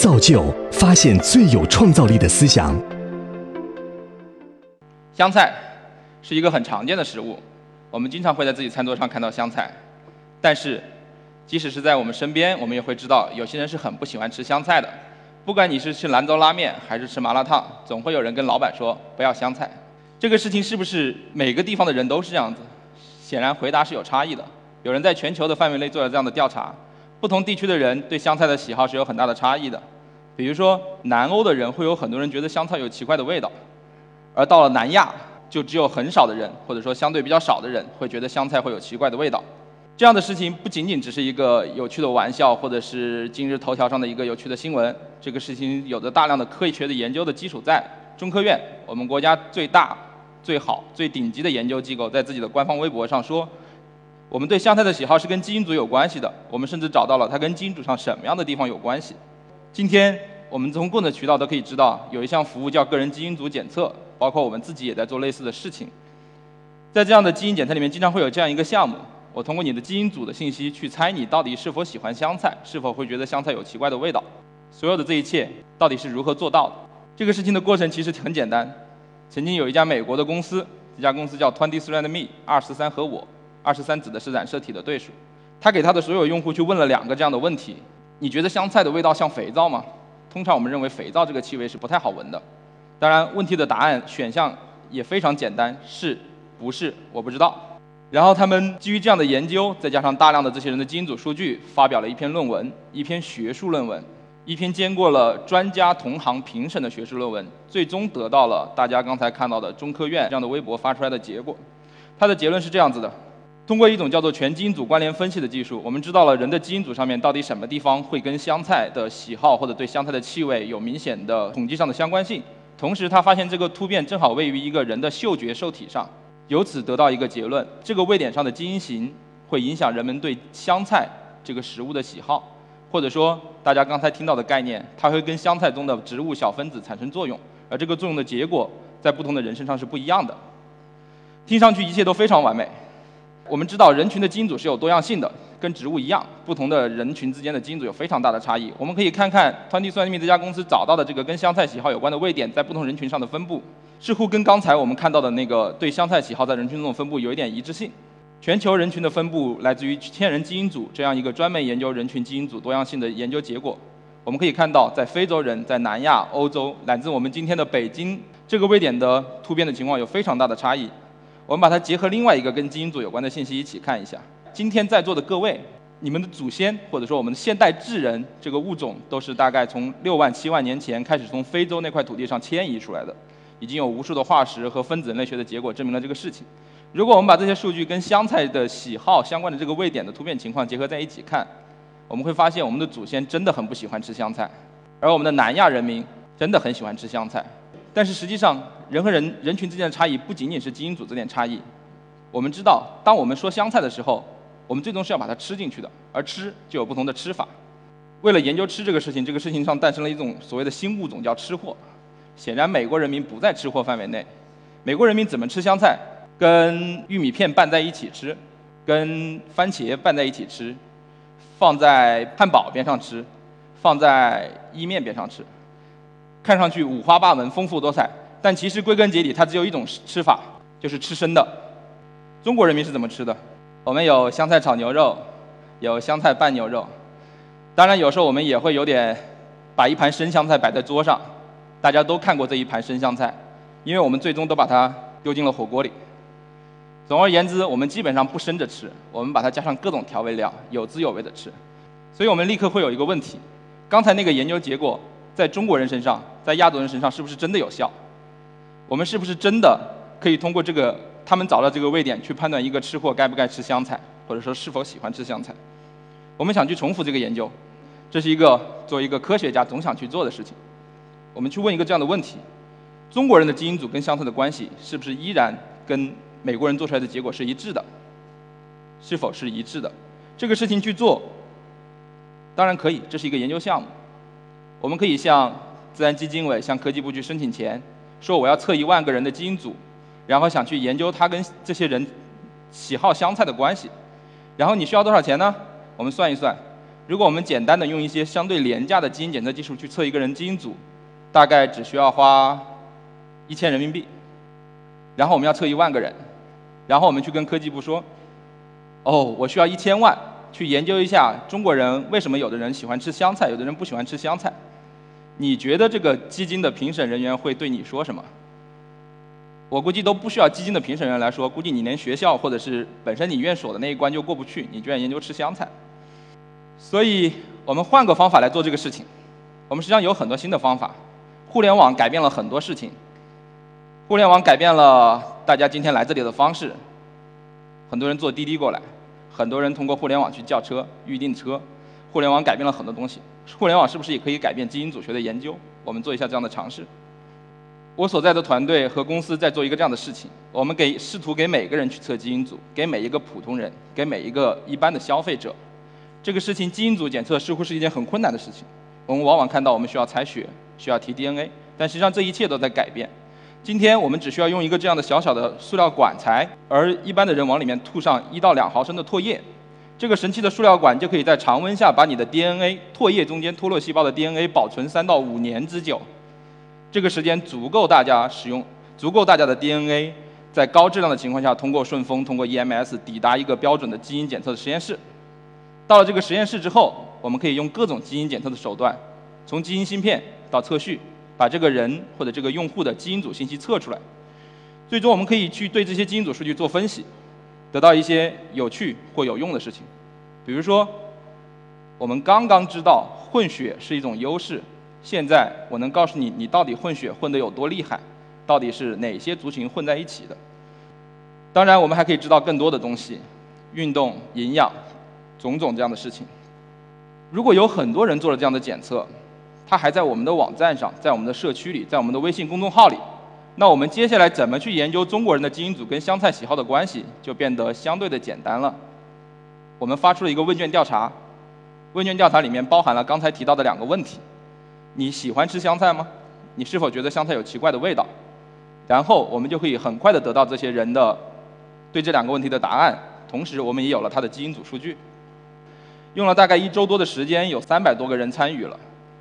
造就发现最有创造力的思想。香菜是一个很常见的食物，我们经常会在自己餐桌上看到香菜。但是，即使是在我们身边，我们也会知道有些人是很不喜欢吃香菜的。不管你是吃兰州拉面还是吃麻辣烫，总会有人跟老板说不要香菜。这个事情是不是每个地方的人都是这样子？显然回答是有差异的。有人在全球的范围内做了这样的调查，不同地区的人对香菜的喜好是有很大的差异的。比如说，南欧的人会有很多人觉得香菜有奇怪的味道，而到了南亚，就只有很少的人，或者说相对比较少的人，会觉得香菜会有奇怪的味道。这样的事情不仅仅只是一个有趣的玩笑，或者是今日头条上的一个有趣的新闻。这个事情有着大量的科学的研究的基础在。中科院，我们国家最大、最好、最顶级的研究机构，在自己的官方微博上说，我们对香菜的喜好是跟基因组有关系的。我们甚至找到了它跟基因组上什么样的地方有关系。今天我们从各种渠道都可以知道，有一项服务叫个人基因组检测，包括我们自己也在做类似的事情。在这样的基因检测里面，经常会有这样一个项目。我通过你的基因组的信息去猜你到底是否喜欢香菜，是否会觉得香菜有奇怪的味道。所有的这一切到底是如何做到的？这个事情的过程其实很简单。曾经有一家美国的公司，这家公司叫 Twenty Three and Me，二十三和我，二十三指的是染色体的对数。他给他的所有用户去问了两个这样的问题：你觉得香菜的味道像肥皂吗？通常我们认为肥皂这个气味是不太好闻的。当然，问题的答案选项也非常简单：是不是？我不知道。然后他们基于这样的研究，再加上大量的这些人的基因组数据，发表了一篇论文，一篇学术论文，一篇经过了专家同行评审的学术论文，最终得到了大家刚才看到的中科院这样的微博发出来的结果。他的结论是这样子的：通过一种叫做全基因组关联分析的技术，我们知道了人的基因组上面到底什么地方会跟香菜的喜好或者对香菜的气味有明显的统计上的相关性。同时，他发现这个突变正好位于一个人的嗅觉受体上。由此得到一个结论：这个位点上的基因型会影响人们对香菜这个食物的喜好，或者说大家刚才听到的概念，它会跟香菜中的植物小分子产生作用，而这个作用的结果在不同的人身上是不一样的。听上去一切都非常完美。我们知道人群的基因组是有多样性的，跟植物一样，不同的人群之间的基因组有非常大的差异。我们可以看看 Twenty Three 这家公司找到的这个跟香菜喜好有关的位点在不同人群上的分布。似乎跟刚才我们看到的那个对香菜喜好在人群中的分布有一点一致性。全球人群的分布来自于千人基因组这样一个专门研究人群基因组多样性的研究结果。我们可以看到，在非洲人、在南亚、欧洲乃至我们今天的北京，这个位点的突变的情况有非常大的差异。我们把它结合另外一个跟基因组有关的信息一起看一下。今天在座的各位，你们的祖先或者说我们的现代智人这个物种，都是大概从六万七万年前开始从非洲那块土地上迁移出来的。已经有无数的化石和分子人类学的结果证明了这个事情。如果我们把这些数据跟香菜的喜好相关的这个位点的突变情况结合在一起看，我们会发现我们的祖先真的很不喜欢吃香菜，而我们的南亚人民真的很喜欢吃香菜。但是实际上，人和人人群之间的差异不仅仅是基因组这点差异。我们知道，当我们说香菜的时候，我们最终是要把它吃进去的，而吃就有不同的吃法。为了研究吃这个事情，这个事情上诞生了一种所谓的新物种，叫吃货。显然，美国人民不在吃货范围内。美国人民怎么吃香菜？跟玉米片拌在一起吃，跟番茄拌在一起吃，放在汉堡边上吃，放在意面边上吃。看上去五花八门、丰富多彩，但其实归根结底，它只有一种吃法，就是吃生的。中国人民是怎么吃的？我们有香菜炒牛肉，有香菜拌牛肉。当然，有时候我们也会有点把一盘生香菜摆在桌上。大家都看过这一盘生香菜，因为我们最终都把它丢进了火锅里。总而言之，我们基本上不生着吃，我们把它加上各种调味料，有滋有味的吃。所以我们立刻会有一个问题：刚才那个研究结果在中国人身上，在亚洲人身上是不是真的有效？我们是不是真的可以通过这个他们找到这个位点去判断一个吃货该不该吃香菜，或者说是否喜欢吃香菜？我们想去重复这个研究，这是一个作为一个科学家总想去做的事情。我们去问一个这样的问题：中国人的基因组跟香菜的关系是不是依然跟美国人做出来的结果是一致的？是否是一致的？这个事情去做，当然可以，这是一个研究项目。我们可以向自然基金委、向科技部去申请钱，说我要测一万个人的基因组，然后想去研究他跟这些人喜好香菜的关系。然后你需要多少钱呢？我们算一算，如果我们简单的用一些相对廉价的基因检测技术去测一个人基因组，大概只需要花一千人民币。然后我们要测一万个人，然后我们去跟科技部说：“哦，我需要一千万去研究一下中国人为什么有的人喜欢吃香菜，有的人不喜欢吃香菜。”你觉得这个基金的评审人员会对你说什么？我估计都不需要基金的评审员来说，估计你连学校或者是本身你院所的那一关就过不去，你居然研究吃香菜。所以我们换个方法来做这个事情。我们实际上有很多新的方法。互联网改变了很多事情。互联网改变了大家今天来这里的方式。很多人坐滴滴过来，很多人通过互联网去叫车、预订车。互联网改变了很多东西。互联网是不是也可以改变基因组学的研究？我们做一下这样的尝试。我所在的团队和公司在做一个这样的事情：我们给试图给每个人去测基因组，给每一个普通人，给每一个一般的消费者。这个事情基因组检测似乎是一件很困难的事情。我们往往看到我们需要采血，需要提 DNA，但实际上这一切都在改变。今天我们只需要用一个这样的小小的塑料管材，而一般的人往里面吐上一到两毫升的唾液，这个神奇的塑料管就可以在常温下把你的 DNA 唾液中间脱落细胞的 DNA 保存三到五年之久。这个时间足够大家使用，足够大家的 DNA 在高质量的情况下通过顺丰、通过 EMS 抵达一个标准的基因检测的实验室。到了这个实验室之后，我们可以用各种基因检测的手段，从基因芯片到测序，把这个人或者这个用户的基因组信息测出来。最终，我们可以去对这些基因组数据做分析，得到一些有趣或有用的事情。比如说，我们刚刚知道混血是一种优势。现在我能告诉你，你到底混血混得有多厉害，到底是哪些族群混在一起的。当然，我们还可以知道更多的东西，运动、营养，种种这样的事情。如果有很多人做了这样的检测，他还在我们的网站上，在我们的社区里，在我们的微信公众号里，那我们接下来怎么去研究中国人的基因组跟香菜喜好的关系，就变得相对的简单了。我们发出了一个问卷调查，问卷调查里面包含了刚才提到的两个问题。你喜欢吃香菜吗？你是否觉得香菜有奇怪的味道？然后我们就可以很快的得到这些人的对这两个问题的答案，同时我们也有了他的基因组数据。用了大概一周多的时间，有三百多个人参与了，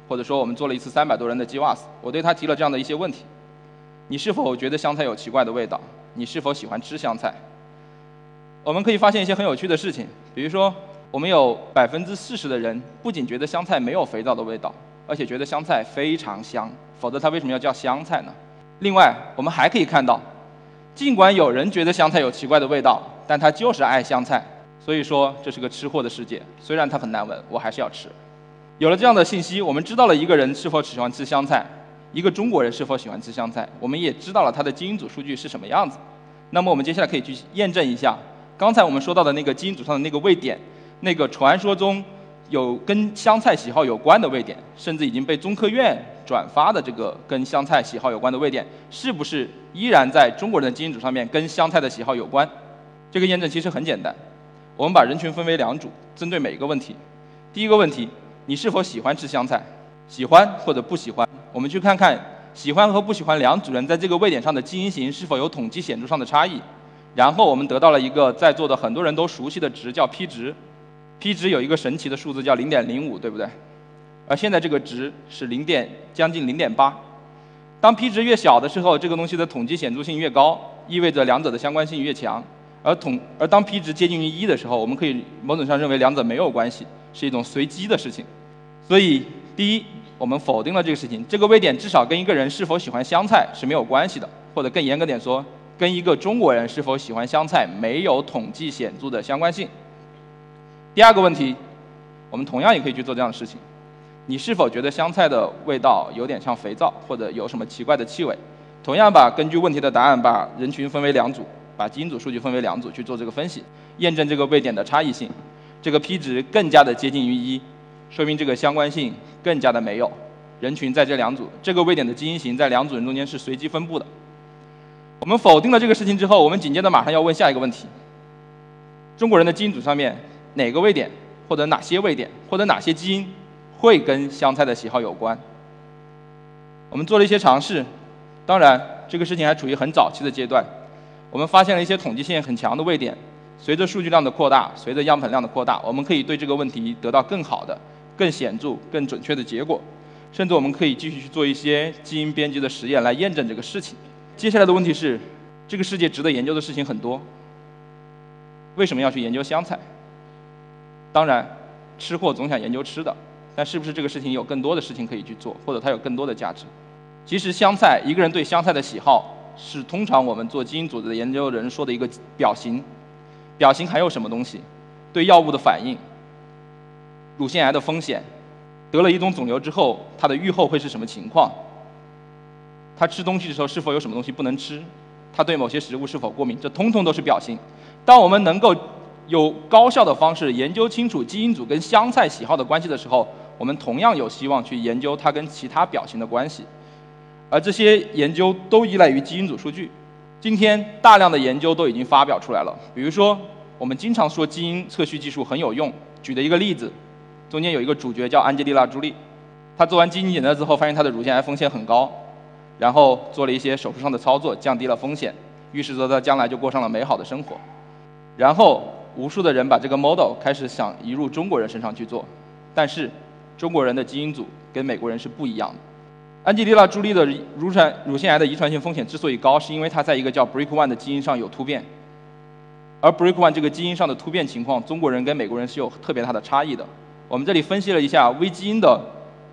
或者说我们做了一次三百多人的 GWAS。我对他提了这样的一些问题：你是否觉得香菜有奇怪的味道？你是否喜欢吃香菜？我们可以发现一些很有趣的事情，比如说我们有百分之四十的人不仅觉得香菜没有肥皂的味道。而且觉得香菜非常香，否则它为什么要叫香菜呢？另外，我们还可以看到，尽管有人觉得香菜有奇怪的味道，但他就是爱香菜。所以说，这是个吃货的世界。虽然它很难闻，我还是要吃。有了这样的信息，我们知道了一个人是否喜欢吃香菜，一个中国人是否喜欢吃香菜，我们也知道了他的基因组数据是什么样子。那么，我们接下来可以去验证一下刚才我们说到的那个基因组上的那个位点，那个传说中。有跟香菜喜好有关的位点，甚至已经被中科院转发的这个跟香菜喜好有关的位点，是不是依然在中国人的基因组上面跟香菜的喜好有关？这个验证其实很简单，我们把人群分为两组，针对每一个问题。第一个问题，你是否喜欢吃香菜？喜欢或者不喜欢？我们去看看喜欢和不喜欢两组人在这个位点上的基因型是否有统计显著上的差异。然后我们得到了一个在座的很多人都熟悉的值，叫 P 值。P 值有一个神奇的数字叫零点零五，对不对？而现在这个值是零点将近零点八。当 P 值越小的时候，这个东西的统计显著性越高，意味着两者的相关性越强。而统而当 P 值接近于一的时候，我们可以某种上认为两者没有关系，是一种随机的事情。所以，第一，我们否定了这个事情。这个位点至少跟一个人是否喜欢香菜是没有关系的，或者更严格点说，跟一个中国人是否喜欢香菜没有统计显著的相关性。第二个问题，我们同样也可以去做这样的事情。你是否觉得香菜的味道有点像肥皂，或者有什么奇怪的气味？同样把根据问题的答案，把人群分为两组，把基因组数据分为两组去做这个分析，验证这个位点的差异性。这个 P 值更加的接近于一，说明这个相关性更加的没有。人群在这两组，这个位点的基因型在两组人中间是随机分布的。我们否定了这个事情之后，我们紧接着马上要问下一个问题：中国人的基因组上面。哪个位点，或者哪些位点，或者哪些基因会跟香菜的喜好有关？我们做了一些尝试，当然这个事情还处于很早期的阶段。我们发现了一些统计性很强的位点，随着数据量的扩大，随着样本量的扩大，我们可以对这个问题得到更好的、更显著、更准确的结果。甚至我们可以继续去做一些基因编辑的实验来验证这个事情。接下来的问题是，这个世界值得研究的事情很多，为什么要去研究香菜？当然，吃货总想研究吃的，但是不是这个事情有更多的事情可以去做，或者它有更多的价值？其实香菜，一个人对香菜的喜好，是通常我们做基因组织的研究人说的一个表型。表型还有什么东西？对药物的反应，乳腺癌的风险。得了一种肿瘤之后，它的预后会是什么情况？他吃东西的时候是否有什么东西不能吃？他对某些食物是否过敏？这通通都是表型。当我们能够有高效的方式研究清楚基因组跟香菜喜好的关系的时候，我们同样有希望去研究它跟其他表型的关系。而这些研究都依赖于基因组数据。今天大量的研究都已经发表出来了。比如说，我们经常说基因测序技术很有用。举的一个例子。中间有一个主角叫安吉丽娜·朱莉，她做完基因检测之后，发现她的乳腺癌风险很高，然后做了一些手术上的操作，降低了风险，预示着她将来就过上了美好的生活。然后无数的人把这个 model 开始想移入中国人身上去做，但是中国人的基因组跟美国人是不一样的。安吉丽娜·朱莉的乳腺乳腺癌的遗传性风险之所以高，是因为她在一个叫 BRCA1 的基因上有突变，而 BRCA1 这个基因上的突变情况，中国人跟美国人是有特别大的差异的。我们这里分析了一下微基因的，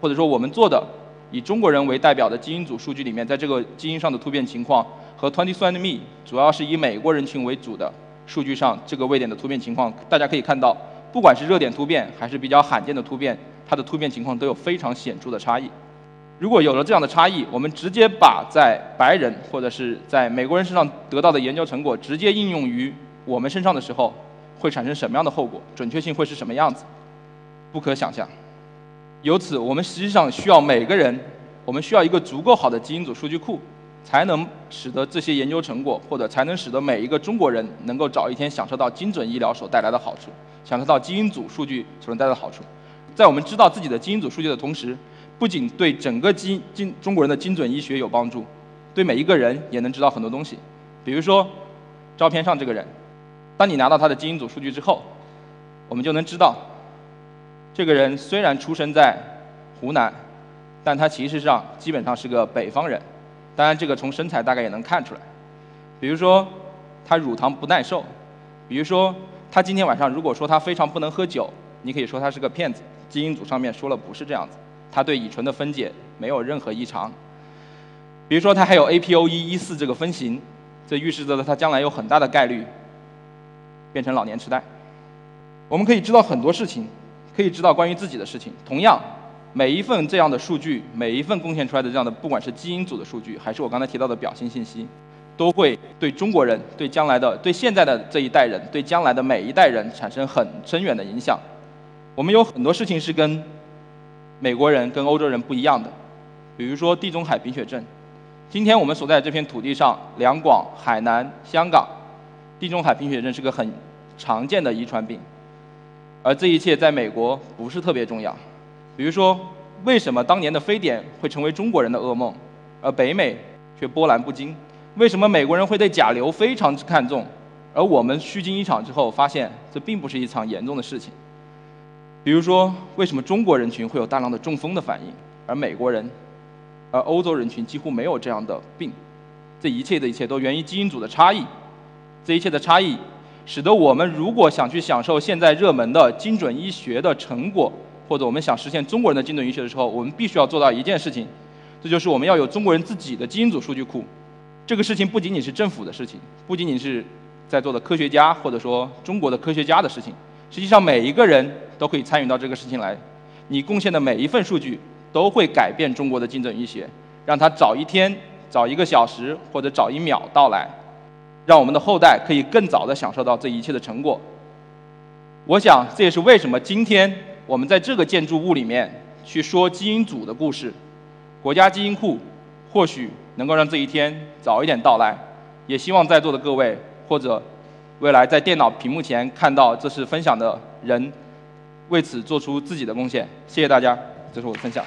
或者说我们做的以中国人为代表的基因组数据里面，在这个基因上的突变情况和 23andMe 主要是以美国人群为主的数据上这个位点的突变情况，大家可以看到，不管是热点突变还是比较罕见的突变，它的突变情况都有非常显著的差异。如果有了这样的差异，我们直接把在白人或者是在美国人身上得到的研究成果直接应用于我们身上的时候，会产生什么样的后果？准确性会是什么样子？不可想象。由此，我们实际上需要每个人，我们需要一个足够好的基因组数据库，才能使得这些研究成果，或者才能使得每一个中国人能够早一天享受到精准医疗所带来的好处，享受到基因组数据所能带来的好处。在我们知道自己的基因组数据的同时，不仅对整个基精中国人的精准医学有帮助，对每一个人也能知道很多东西。比如说，照片上这个人，当你拿到他的基因组数据之后，我们就能知道。这个人虽然出生在湖南，但他其实上基本上是个北方人。当然，这个从身材大概也能看出来。比如说，他乳糖不耐受；比如说，他今天晚上如果说他非常不能喝酒，你可以说他是个骗子。基因组上面说了不是这样子，他对乙醇的分解没有任何异常。比如说，他还有 APOE 一四这个分型，这预示着他将来有很大的概率变成老年痴呆。我们可以知道很多事情。可以知道关于自己的事情。同样，每一份这样的数据，每一份贡献出来的这样的，不管是基因组的数据，还是我刚才提到的表型信息，都会对中国人、对将来的、对现在的这一代人、对将来的每一代人产生很深远的影响。我们有很多事情是跟美国人、跟欧洲人不一样的，比如说地中海贫血症。今天我们所在这片土地上，两广、海南、香港，地中海贫血症是个很常见的遗传病。而这一切在美国不是特别重要，比如说，为什么当年的非典会成为中国人的噩梦，而北美却波澜不惊？为什么美国人会对甲流非常之看重，而我们虚惊一场之后发现这并不是一场严重的事情？比如说，为什么中国人群会有大量的中风的反应，而美国人，而欧洲人群几乎没有这样的病？这一切的一切都源于基因组的差异，这一切的差异。使得我们如果想去享受现在热门的精准医学的成果，或者我们想实现中国人的精准医学的时候，我们必须要做到一件事情，这就是我们要有中国人自己的基因组数据库。这个事情不仅仅是政府的事情，不仅仅是在座的科学家或者说中国的科学家的事情，实际上每一个人都可以参与到这个事情来。你贡献的每一份数据都会改变中国的精准医学，让它早一天、早一个小时或者早一秒到来。让我们的后代可以更早地享受到这一切的成果。我想，这也是为什么今天我们在这个建筑物里面去说基因组的故事。国家基因库或许能够让这一天早一点到来。也希望在座的各位或者未来在电脑屏幕前看到这次分享的人，为此做出自己的贡献。谢谢大家，这是我的分享。